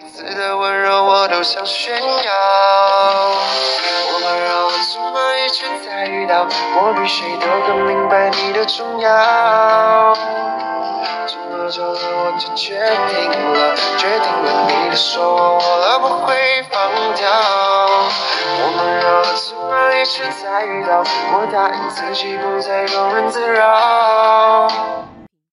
每次的温柔我都想炫耀我们绕了这么一圈才遇到我比谁都更明白你的重要这么久了我就决定了决定了你的手我握了不会放掉我们绕了这么一圈才遇到我答应自己不再庸人自扰